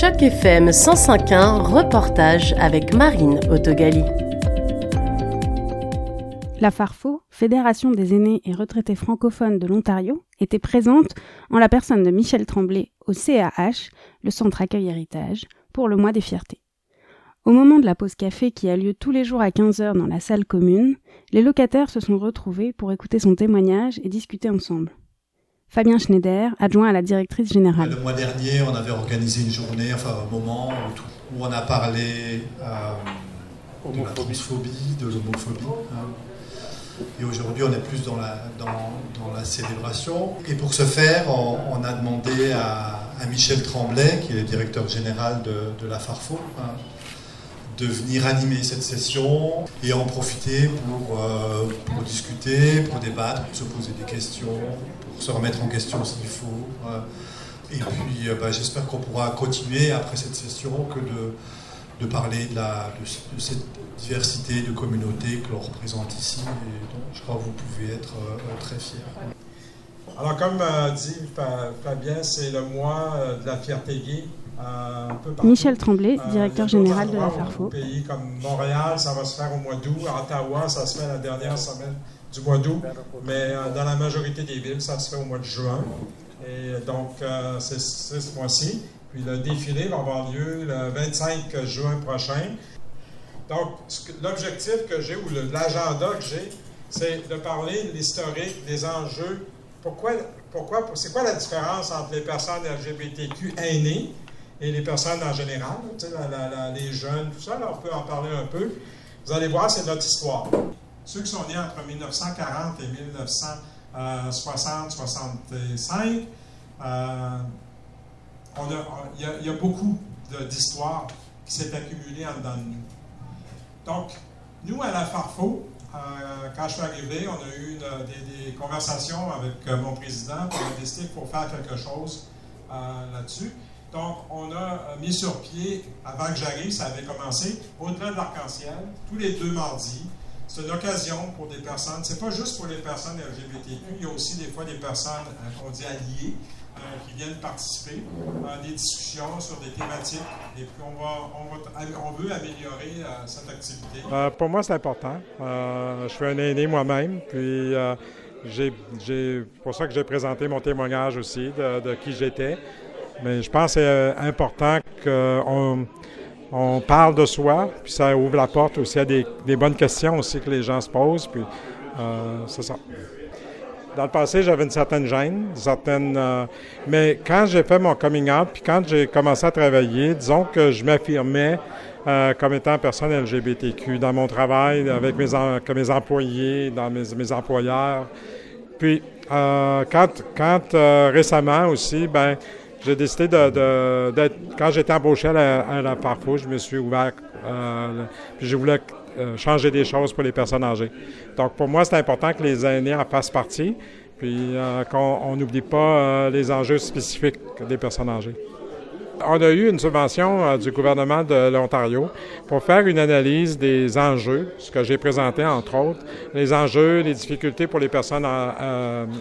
Choc FM 105.1, reportage avec Marine Autogali. La FARFO, Fédération des aînés et retraités francophones de l'Ontario, était présente en la personne de Michel Tremblay au CAH, le Centre Accueil Héritage, pour le mois des fiertés. Au moment de la pause café qui a lieu tous les jours à 15h dans la salle commune, les locataires se sont retrouvés pour écouter son témoignage et discuter ensemble. Fabien Schneider, adjoint à la directrice générale. Le mois dernier, on avait organisé une journée, enfin un moment où, on a parlé euh, de la transphobie, de l'homophobie. Hein. Et aujourd'hui, on est plus dans la, dans, la célébration. Et pour ce faire, on, a demandé à, Michel Tremblay, qui est le directeur général de, la Farfo, hein, de venir animer cette session et en profiter pour, euh, pour discuter, pour débattre, pour se poser des questions, pour se remettre en question s'il faut. Euh. et puis euh, bah, j'espère qu'on pourra continuer après cette session que de, de parler de, la, de, cette diversité de communautés que l'on représente ici et dont je crois que vous pouvez être très fiers. Alors comme dit Fabien, c'est le mois de la fierté gay. Euh, Michel Tremblay, euh, directeur général de la Farfo. pays comme Montréal, ça va se faire au mois d'août. Ottawa, ça se fait la dernière semaine du mois d'août. Mais euh, dans la majorité des villes, ça se fait au mois de juin. Et donc, c'est ce mois-ci. Puis le défilé va avoir lieu le 25 juin prochain. Donc, l'objectif que j'ai ou l'agenda que j'ai, c'est de parler de l'historique, des enjeux. Pourquoi, pourquoi, c'est quoi la différence entre les personnes LGBTQ aînées et les personnes en général, les jeunes, tout ça, on peut en parler un peu. Vous allez voir, c'est notre histoire. Ceux qui sont nés entre 1940 et 1960-65, euh, il y, a beaucoup d'histoires qui s'est accumulées en dedans de nous. Donc, nous, à la Farfo, euh, quand je suis arrivé, on a eu des, conversations avec euh, mon président pour décider qu'il faut faire quelque chose là-dessus. Donc, on a euh, mis sur pied, avant que j'arrive, ça avait commencé, au-delà de l'arc-en-ciel, tous les deux mardis. C'est une occasion pour des personnes, c'est pas juste pour les personnes LGBTQ, il y a aussi des fois des personnes euh, qu'on dit alliées, euh, qui viennent participer à des discussions sur des thématiques. Et puis, on, va, on, veut améliorer cette activité. pour moi, c'est important. je suis un aîné moi-même, puis c'est pour ça que j'ai présenté mon témoignage aussi de qui j'étais. Mais je pense que c'est euh, important qu'on on parle de soi, puis ça ouvre la porte aussi à des, bonnes questions aussi que les gens se posent, puis euh, c'est ça. Dans le passé, j'avais une certaine gêne, certaine, euh, mais quand j'ai fait mon coming out, puis quand j'ai commencé à travailler, disons que je m'affirmais comme étant personne LGBTQ dans mon travail, avec mes, comme mes employés, dans mes, mes employeurs. Puis, quand, quand récemment aussi, ben j'ai décidé de, d'être. Quand j'étais embauché à la, à je me suis ouvert. Euh, puis je voulais euh, changer des choses pour les personnes âgées. Donc pour moi, c'est important que les aînés en fassent partie, puis euh, qu'on n'oublie pas les enjeux spécifiques des personnes âgées. On a eu une subvention du gouvernement de l'Ontario pour faire une analyse des enjeux, ce que j'ai présenté entre autres, les enjeux, les difficultés pour les personnes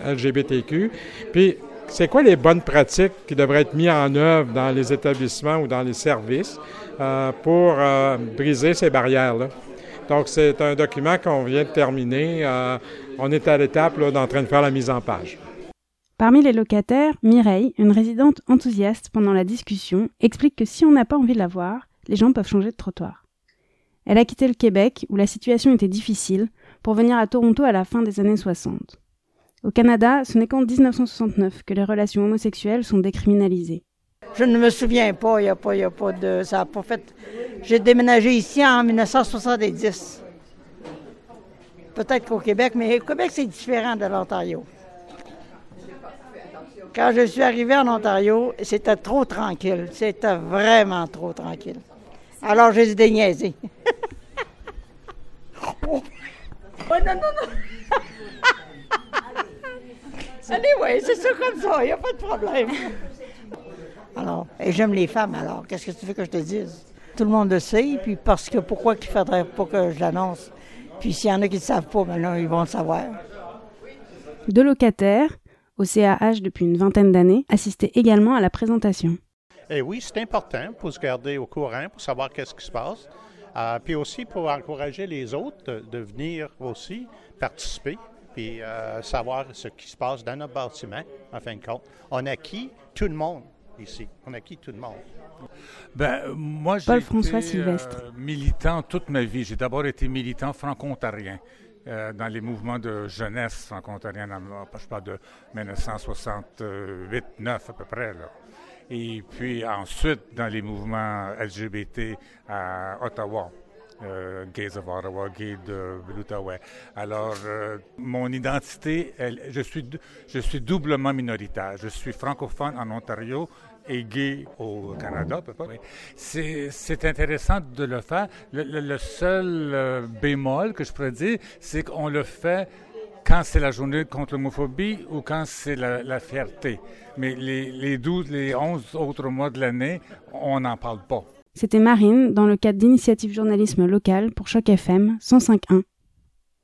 LGBTQ. Puis c'est quoi les bonnes pratiques qui devraient être mises en œuvre dans les établissements ou dans les services euh, pour euh, briser ces barrières-là? Donc, c'est un document qu'on vient de terminer. Euh, on est à l'étape d'en train de faire la mise en page. Parmi les locataires, Mireille, une résidente enthousiaste pendant la discussion, explique que si on n'a pas envie de la voir, les gens peuvent changer de trottoir. Elle a quitté le Québec, où la situation était difficile, pour venir à Toronto à la fin des années 60. Au Canada, ce n'est qu'en 1969 que les relations homosexuelles sont décriminalisées. Je ne me souviens pas, il n'y a, pas, a pas de. Ça a pas fait. J'ai déménagé ici en 1970. Peut-être qu'au Québec, mais au Québec, c'est différent de l'Ontario. Quand je suis arrivé en Ontario, c'était trop tranquille. C'était vraiment trop tranquille. Alors, j'ai déniaisé. oh. oh non, non, non! Allez, oui, c'est ça comme ça, il n'y a pas de problème. Alors, et j'aime les femmes, alors, qu'est-ce que tu veux que je te dise? Tout le monde le sait, puis parce que pourquoi qu'il ne faudrait pas que je l'annonce? Puis s'il y en a qui ne savent pas, maintenant, ils vont le savoir. Deux locataires, au CAH depuis une vingtaine d'années, assistaient également à la présentation. Et oui, c'est important pour se garder au courant, pour savoir qu'est-ce qui se passe. Euh, puis aussi pour encourager les autres de, venir aussi participer, puis euh, savoir ce qui se passe dans notre bâtiment, en fin de compte. On acquis tout le monde ici. On acquis tout le monde. Ben, moi, j'ai été euh, militant toute ma vie. J'ai d'abord été militant franco-ontarien. dans les mouvements de jeunesse franco-ontarien, je parle de 1968-9 à peu près. Là et puis ensuite dans les mouvements LGBT à Ottawa. Euh, Gays of Ottawa, Gays de l'Outaouais. Alors, euh, mon identité, je, suis, je suis doublement minoritaire. Je suis francophone en Ontario et gay au Canada, C'est intéressant de le faire. Le, seul euh, bémol que je pourrais dire, c'est qu'on le fait quand c'est la journée contre l'homophobie ou quand c'est la, fierté. Mais les, les 12, les 11 autres mois de l'année, on n'en parle pas. C'était Marine dans le cadre d'initiative journalisme local pour Choc FM 105.1.